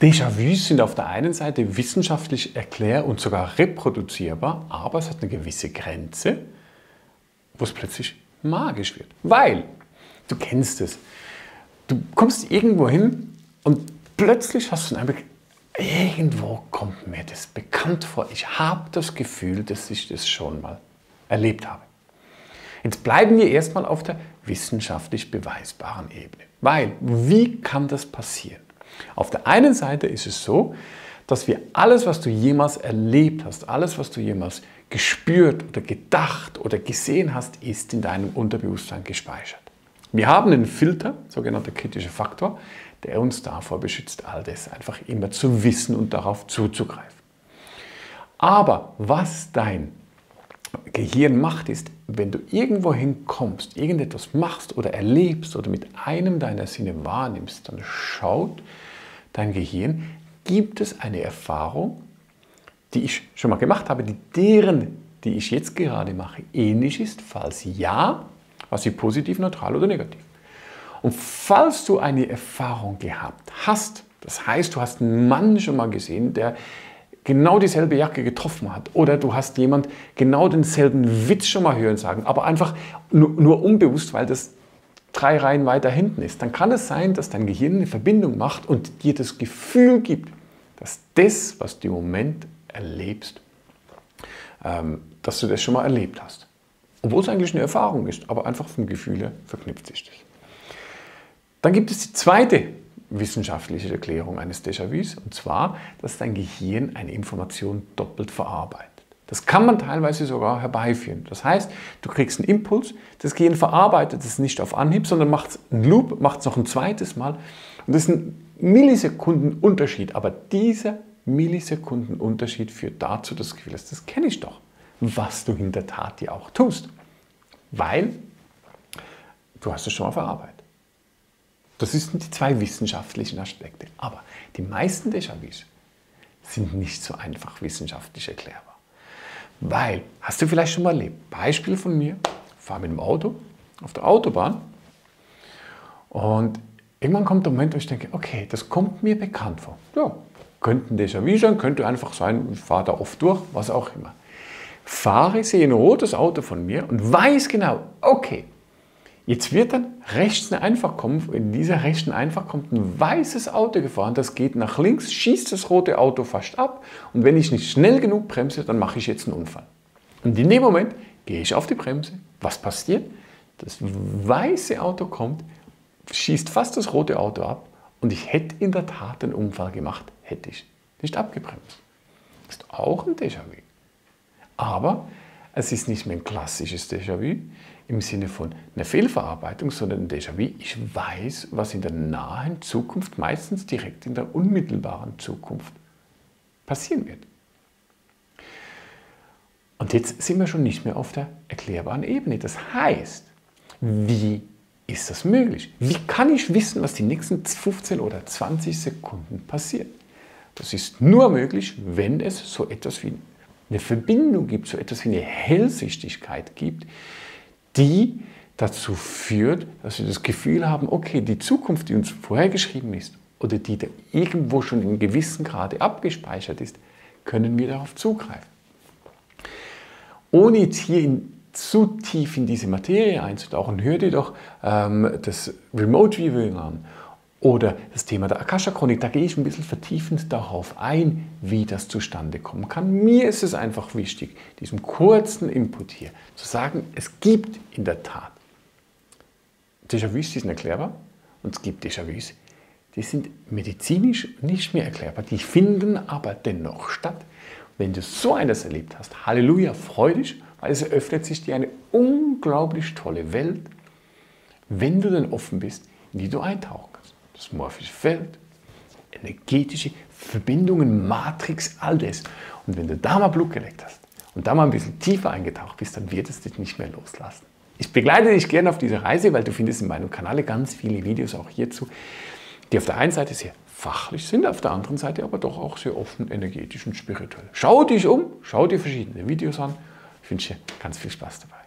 Déjà-vus sind auf der einen Seite wissenschaftlich erklär- und sogar reproduzierbar, aber es hat eine gewisse Grenze, wo es plötzlich magisch wird. Weil, du kennst es, du kommst irgendwo hin und plötzlich hast du einen Einblick, irgendwo kommt mir das bekannt vor. Ich habe das Gefühl, dass ich das schon mal erlebt habe. Jetzt bleiben wir erstmal auf der wissenschaftlich beweisbaren Ebene. Weil, wie kann das passieren? Auf der einen Seite ist es so, dass wir alles, was du jemals erlebt hast, alles, was du jemals gespürt oder gedacht oder gesehen hast, ist in deinem Unterbewusstsein gespeichert. Wir haben einen Filter, sogenannter kritischer Faktor, der uns davor beschützt, all das einfach immer zu wissen und darauf zuzugreifen. Aber was dein Gehirn macht, ist, wenn du irgendwo hinkommst, irgendetwas machst oder erlebst oder mit einem deiner Sinne wahrnimmst, dann schaut dein Gehirn, gibt es eine Erfahrung, die ich schon mal gemacht habe, die deren, die ich jetzt gerade mache, ähnlich ist? Falls ja, was sie positiv, neutral oder negativ? Und falls du eine Erfahrung gehabt hast, das heißt, du hast einen Mann schon mal gesehen, der genau dieselbe Jacke getroffen hat oder du hast jemand genau denselben Witz schon mal hören sagen, aber einfach nur, nur unbewusst, weil das drei Reihen weiter hinten ist, dann kann es sein, dass dein Gehirn eine Verbindung macht und dir das Gefühl gibt, dass das, was du im Moment erlebst, ähm, dass du das schon mal erlebt hast. Obwohl es eigentlich eine Erfahrung ist, aber einfach vom Gefühl her verknüpft sich das. Dann gibt es die zweite wissenschaftliche Erklärung eines Déjà-vus, und zwar, dass dein Gehirn eine Information doppelt verarbeitet. Das kann man teilweise sogar herbeiführen. Das heißt, du kriegst einen Impuls, das Gehirn verarbeitet es nicht auf Anhieb, sondern macht einen Loop, macht es noch ein zweites Mal. Und das ist ein Millisekundenunterschied. Aber dieser Millisekundenunterschied führt dazu, dass das Gefühl hast, das kenne ich doch, was du in der Tat ja auch tust. Weil du hast es schon mal verarbeitet. Das sind die zwei wissenschaftlichen Aspekte. Aber die meisten Déjà-vus sind nicht so einfach wissenschaftlich erklärbar. Weil, hast du vielleicht schon mal erlebt, Beispiel von mir, fahre mit dem Auto auf der Autobahn und irgendwann kommt der Moment, wo ich denke, okay, das kommt mir bekannt vor. Ja, könnte ein Déjà-vu sein, könnte einfach sein, ich fahre da oft durch, was auch immer. Fahre, sehe ein rotes Auto von mir und weiß genau, okay, Jetzt wird dann rechts eine Einfahrt kommen. In dieser rechten Einfahrt kommt ein weißes Auto gefahren. Das geht nach links, schießt das rote Auto fast ab. Und wenn ich nicht schnell genug bremse, dann mache ich jetzt einen Unfall. Und in dem Moment gehe ich auf die Bremse. Was passiert? Das weiße Auto kommt, schießt fast das rote Auto ab. Und ich hätte in der Tat einen Unfall gemacht, hätte ich nicht abgebremst. Ist auch ein Déjà-vu. Aber es ist nicht mehr ein klassisches Déjà-vu im Sinne von einer Fehlverarbeitung, sondern ein Déjà-vu. Ich weiß, was in der nahen Zukunft, meistens direkt in der unmittelbaren Zukunft passieren wird. Und jetzt sind wir schon nicht mehr auf der erklärbaren Ebene. Das heißt, wie ist das möglich? Wie kann ich wissen, was die nächsten 15 oder 20 Sekunden passiert? Das ist nur möglich, wenn es so etwas wie eine Verbindung gibt, so etwas wie eine Hellsichtigkeit gibt, die dazu führt, dass wir das Gefühl haben, okay, die Zukunft, die uns vorhergeschrieben ist oder die da irgendwo schon in gewissen Grade abgespeichert ist, können wir darauf zugreifen. Ohne jetzt hier in, zu tief in diese Materie einzutauchen, hör dir doch ähm, das Remote Viewing an oder das Thema der Akasha-Chronik, da gehe ich ein bisschen vertiefend darauf ein, wie das zustande kommen kann. Mir ist es einfach wichtig, diesem kurzen Input hier zu sagen, es gibt in der Tat Déjà-vus, die sind erklärbar und es gibt Déjà-vus, die sind medizinisch nicht mehr erklärbar, die finden aber dennoch statt. Wenn du so eines erlebt hast, Halleluja, freu dich, weil es eröffnet sich dir eine unglaublich tolle Welt, wenn du denn offen bist, in die du eintauchen das morphische Feld, energetische Verbindungen, Matrix, all das. Und wenn du da mal Blut geleckt hast und da mal ein bisschen tiefer eingetaucht bist, dann wird es dich nicht mehr loslassen. Ich begleite dich gerne auf dieser Reise, weil du findest in meinem Kanal ganz viele Videos auch hierzu, die auf der einen Seite sehr fachlich sind, auf der anderen Seite aber doch auch sehr offen, energetisch und spirituell. Schau dich um, schau dir verschiedene Videos an. Ich wünsche dir ganz viel Spaß dabei.